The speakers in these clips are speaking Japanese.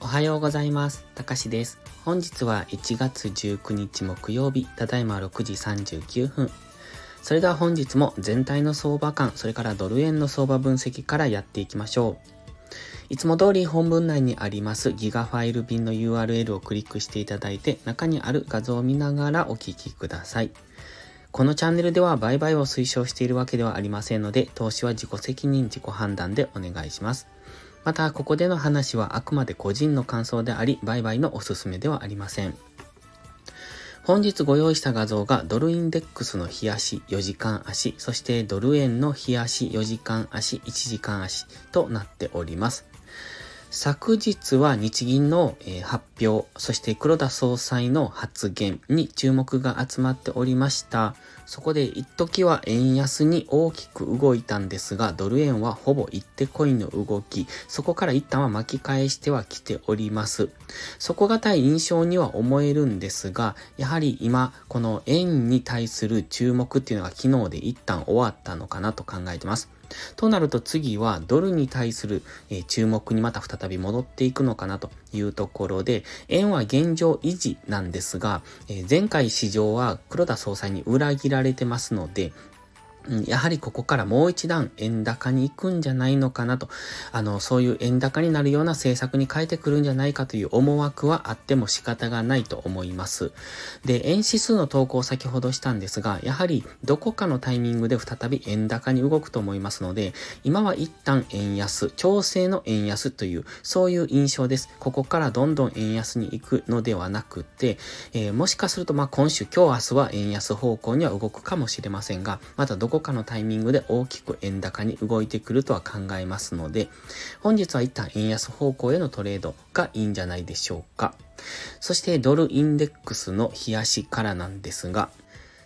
おはようございます。たかしです。本日は1月19日木曜日、ただいま6時39分。それでは本日も全体の相場感、それからドル円の相場分析からやっていきましょう。いつも通り本文内にありますギガファイル便の URL をクリックしていただいて中にある画像を見ながらお聞きください。このチャンネルでは売買を推奨しているわけではありませんので、投資は自己責任、自己判断でお願いします。また、ここでの話はあくまで個人の感想であり、売買のおすすめではありません。本日ご用意した画像がドルインデックスの日足4時間足、そしてドル円の日足4時間足、1時間足となっております。昨日は日銀の、発表、そして黒田総裁の発言に注目が集まっておりました。そこで一時は円安に大きく動いたんですが、ドル円はほぼ一手コインの動き、そこから一旦は巻き返してはきております。底堅い印象には思えるんですが、やはり今、この円に対する注目っていうのが昨日で一旦終わったのかなと考えてます。となると次はドルに対する、え注目にまた再び戻っていくのかなというところで、円は現状維持なんですが、え前回市場は黒田総裁に裏切られてますので、やはりここからもう一段円高に行くんじゃないのかなと、あの、そういう円高になるような政策に変えてくるんじゃないかという思惑はあっても仕方がないと思います。で、円指数の投稿を先ほどしたんですが、やはりどこかのタイミングで再び円高に動くと思いますので、今は一旦円安、調整の円安という、そういう印象です。ここからどんどん円安に行くのではなくて、えー、もしかするとま今週、今日明日は円安方向には動くかもしれませんが、またどこかのタイミングで大きく円高に動いてくるとは考えますので、本日は一旦円安方向へのトレードがいいんじゃないでしょうか。そしてドルインデックスの冷やしからなんですが、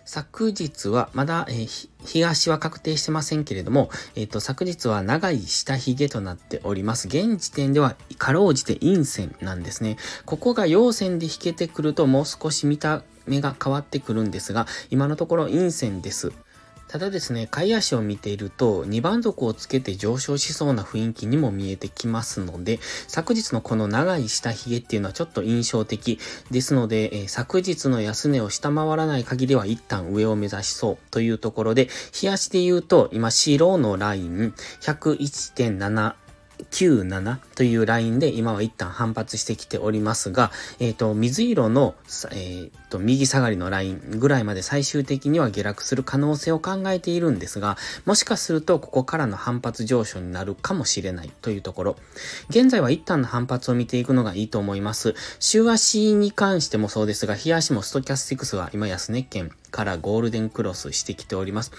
昨日は、まだ、えー、東は確定してませんけれども、えっ、ー、と、昨日は長い下髭となっております。現時点では、かろうじて陰線なんですね。ここが陽線で引けてくると、もう少し見た目が変わってくるんですが、今のところ陰線です。ただですね、買い足を見ていると、2番底をつけて上昇しそうな雰囲気にも見えてきますので、昨日のこの長い下髭っていうのはちょっと印象的。ですので、えー、昨日の安値を下回らない限りは一旦上を目指しそうというところで、冷やしで言うと、今白のライン101.7 97というラインで今は一旦反発してきておりますが、えっ、ー、と、水色の、えっ、ー、と、右下がりのラインぐらいまで最終的には下落する可能性を考えているんですが、もしかするとここからの反発上昇になるかもしれないというところ。現在は一旦の反発を見ていくのがいいと思います。週足に関してもそうですが、日足もストキャスティクスは今安値圏からゴールデンクロスしてきております。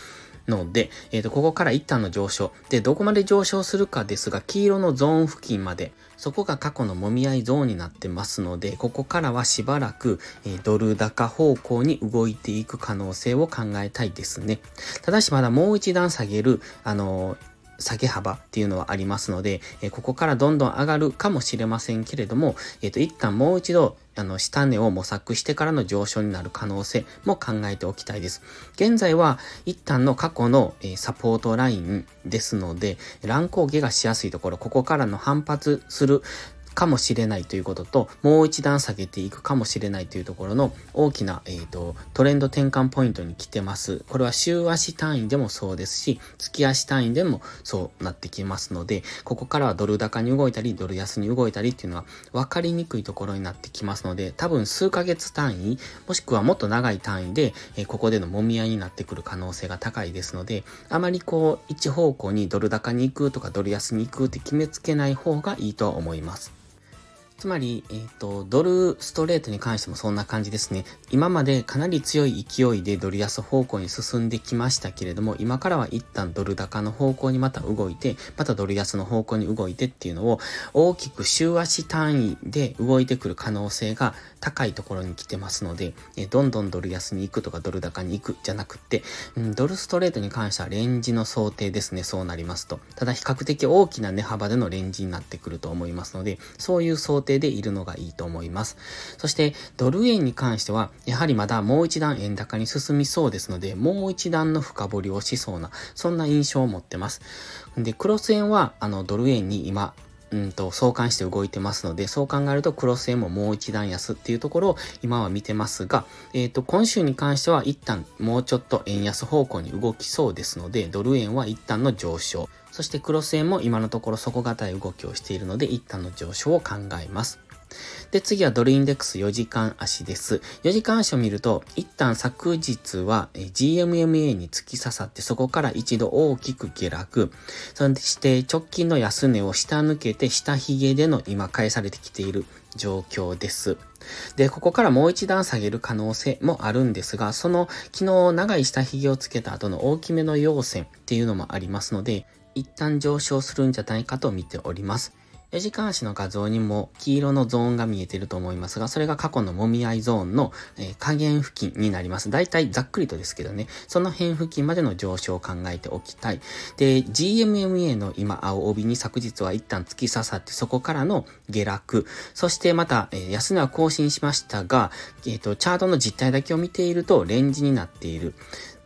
ので、えっ、ー、と、ここから一旦の上昇。で、どこまで上昇するかですが、黄色のゾーン付近まで、そこが過去のもみ合いゾーンになってますので、ここからはしばらく、えー、ドル高方向に動いていく可能性を考えたいですね。ただしまだもう一段下げる、あのー下げ幅っていうのはありますので、えここからどんどん上がるかもしれませんけれども、えっ、と、一旦もう一度、あの、下値を模索してからの上昇になる可能性も考えておきたいです。現在は、一旦の過去の、え、サポートラインですので、乱高下がしやすいところ、ここからの反発するかもしれないということと、もう一段下げていくかもしれないというところの大きな、えーと、トレンド転換ポイントに来てます。これは週足単位でもそうですし、月足単位でもそうなってきますので、ここからはドル高に動いたり、ドル安に動いたりっていうのは分かりにくいところになってきますので、多分数ヶ月単位、もしくはもっと長い単位で、えー、ここでの揉み合いになってくる可能性が高いですので、あまりこう、一方向にドル高に行くとかドル安に行くって決めつけない方がいいと思います。つまり、えっ、ー、と、ドルストレートに関してもそんな感じですね。今までかなり強い勢いでドル安方向に進んできましたけれども、今からは一旦ドル高の方向にまた動いて、またドル安の方向に動いてっていうのを大きく週足単位で動いてくる可能性が高いところに来てますので、えどんどんドル安に行くとかドル高に行くじゃなくて、うん、ドルストレートに関してはレンジの想定ですね、そうなりますと。ただ比較的大きな値幅でのレンジになってくると思いますので、そういう想定でいるのがいいと思います。そして、ドル円に関しては、やはりまだもう一段円高に進みそうですので、もう一段の深掘りをしそうな、そんな印象を持ってます。で、クロス円は、あの、ドル円に今、うんと、相関して動いてますので、そう考えるとクロス円ももう一段安っていうところを今は見てますが、えっ、ー、と、今週に関しては一旦もうちょっと円安方向に動きそうですので、ドル円は一旦の上昇。そしてクロス円も今のところ底堅い動きをしているので、一旦の上昇を考えます。で、次はドルインデックス4時間足です。4時間足を見ると、一旦昨日は GMMA に突き刺さってそこから一度大きく下落。そして直近の安値を下抜けて下髭での今返されてきている状況です。で、ここからもう一段下げる可能性もあるんですが、その昨日長い下髭をつけた後の大きめの陽線っていうのもありますので、一旦上昇するんじゃないかと見ております。4時間足の画像にも黄色のゾーンが見えていると思いますが、それが過去のもみ合いゾーンの、えー、下限付近になります。だいたいざっくりとですけどね、その辺付近までの上昇を考えておきたい。で、GMMA の今青帯に昨日は一旦突き刺さってそこからの下落、そしてまた、えー、安値は更新しましたが、えっ、ー、と、チャートの実態だけを見ているとレンジになっている。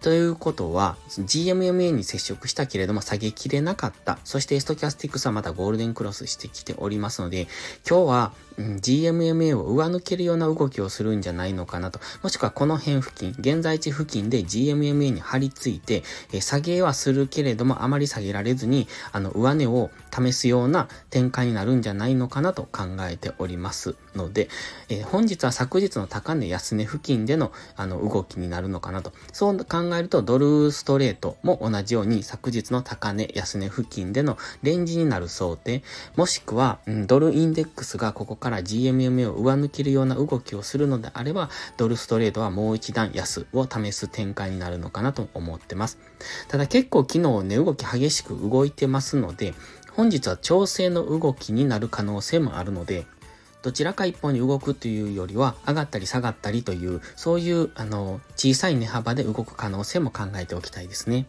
ということは、GMMA に接触したけれども下げきれなかった。そしてストキャスティクスはまたゴールデンクロスしてきておりますので、今日は、GMMA を上抜けるような動きをするんじゃないのかなと。もしくはこの辺付近、現在地付近で GMMA に張り付いて、え下げはするけれどもあまり下げられずに、あの、上値を試すような展開になるんじゃないのかなと考えておりますので、えー、本日は昨日の高値安値付近でのあの動きになるのかなと。そう考えるとドルストレートも同じように昨日の高値安値付近でのレンジになる想定、もしくは、うん、ドルインデックスがここからから GMMA を上抜けるような動きをするのであれば、ドルストレートはもう一段安を試す展開になるのかなと思ってます。ただ結構昨日値動き激しく動いてますので、本日は調整の動きになる可能性もあるので、どちらか一方に動くというよりは、上がったり下がったりという、そういう、あの、小さい値幅で動く可能性も考えておきたいですね。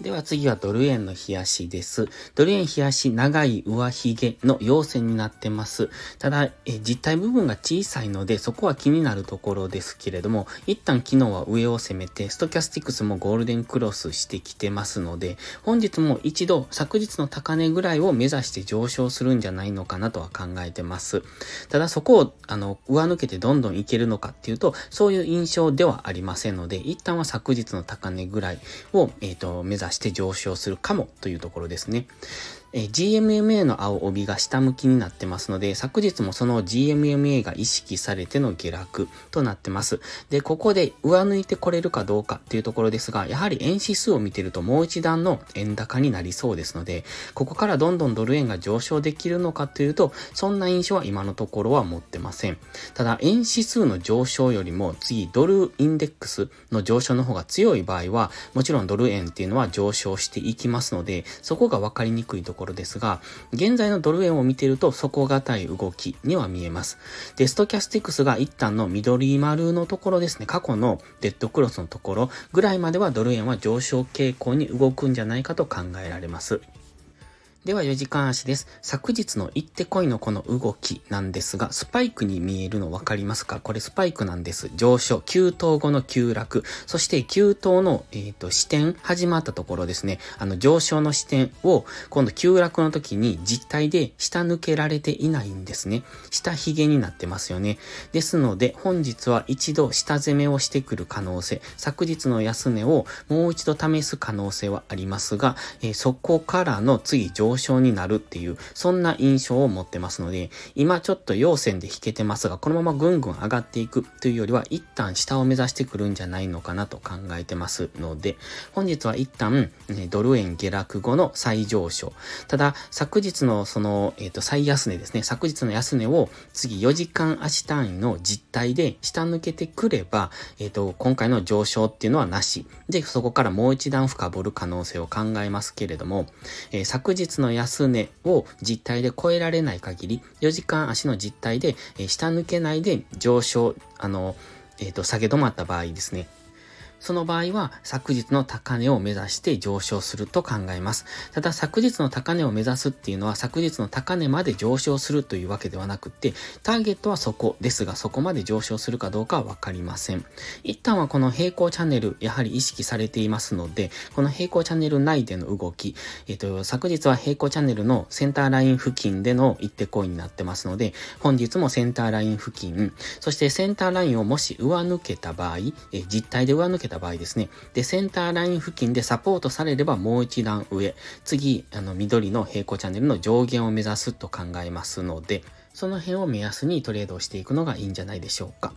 では次はドル円の冷やしです。ドル円冷やし長い上髭の陽線になってます。ただ、え実体部分が小さいのでそこは気になるところですけれども、一旦昨日は上を攻めて、ストキャスティクスもゴールデンクロスしてきてますので、本日も一度昨日の高値ぐらいを目指して上昇するんじゃないのかなとは考えてます。ただそこを、あの、上抜けてどんどんいけるのかっていうと、そういう印象ではありませんので、一旦は昨日の高値ぐらいを、えっ、ー、と、目指して上昇するかもというところですね。え GMMA の青帯が下向きになってますので、昨日もその GMMA が意識されての下落となってます。で、ここで上抜いてこれるかどうかっていうところですが、やはり円指数を見てるともう一段の円高になりそうですので、ここからどんどんドル円が上昇できるのかというと、そんな印象は今のところは持ってません。ただ、円指数の上昇よりも次、ドルインデックスの上昇の方が強い場合は、もちろんドル円っていうのは上昇していきますので、そこがわかりにくいところころですが、現在のドル円を見てると底堅い動きには見えます。で、ストキャスティクスが一旦の緑丸のところですね、過去のデッドクロスのところぐらいまではドル円は上昇傾向に動くんじゃないかと考えられます。では4時間足です。昨日の行ってこいのこの動きなんですが、スパイクに見えるの分かりますか？これスパイクなんです。上昇、急騰後の急落、そして急騰の、えーと、視点始まったところですね。あの上昇の視点を今度急落の時に実体で下抜けられていないんですね。下髭になってますよね。ですので本日は一度下攻めをしてくる可能性、昨日の安値をもう一度試す可能性はありますが、えー、そこからの次上昇象になるっていう、そんな印象を持ってますので、今ちょっと陽線で引けてますが、このままぐんぐん上がっていくというよりは、一旦下を目指してくるんじゃないのかなと考えてますので、本日は一旦、ドル円下落後の再上昇。ただ、昨日のその、えっ、ー、と、最安値ですね。昨日の安値を次4時間足単位の実態で下抜けてくれば、えっ、ー、と、今回の上昇っていうのはなし。で、そこからもう一段深掘る可能性を考えますけれども、えー、昨日のの安値を実体で超えられない限り、4時間足の実体で、え下抜けないで上昇、あの、えっ、ー、と、下げ止まった場合ですね。その場合は昨日の高値を目指して上昇すると考えます。ただ昨日の高値を目指すっていうのは昨日の高値まで上昇するというわけではなくて、ターゲットはそこですがそこまで上昇するかどうかはわかりません。一旦はこの平行チャンネルやはり意識されていますので、この平行チャンネル内での動き、えっ、と、昨日は平行チャンネルのセンターライン付近での一手コインになってますので、本日もセンターライン付近、そしてセンターラインをもし上抜けた場合、え実体で上抜けた場合ですね。で、センターライン付近でサポートされればもう一段上、次、あの、緑の平行チャンネルの上限を目指すと考えますので、その辺を目安にトレードをしていくのがいいんじゃないでしょうか。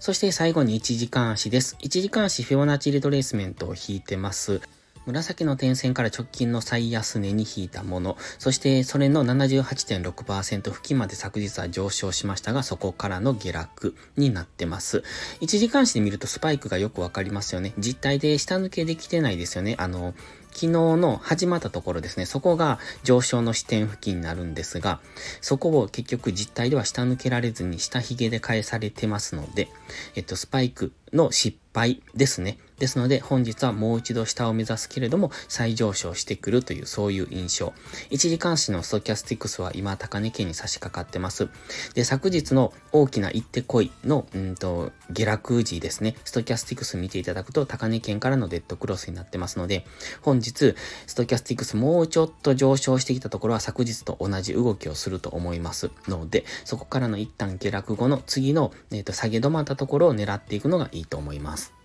そして最後に1時間足です。1時間足フィボナッチリトレースメントを引いてます。紫の点線から直近の最安値に引いたもの、そしてそれの78.6%付近まで昨日は上昇しましたが、そこからの下落になってます。1時間足で見るとスパイクがよくわかりますよね。実体で下抜けできてないですよね。あの、昨日の始まったところですね、そこが上昇の視点付近になるんですが、そこを結局実体では下抜けられずに下髭で返されてますので、えっと、スパイクの失敗ですね。ですので、本日はもう一度下を目指すけれども、再上昇してくるという、そういう印象。一時間足のストキャスティクスは今、高値圏に差し掛かってます。で、昨日の大きな行って来いの、うんと、下落時ですね、ストキャスティクス見ていただくと、高値圏からのデッドクロスになってますので、本日、ストキャスティクスもうちょっと上昇してきたところは昨日と同じ動きをすると思いますので、そこからの一旦下落後の次の、えーと、下げ止まったところを狙っていくのがいいいいと思います。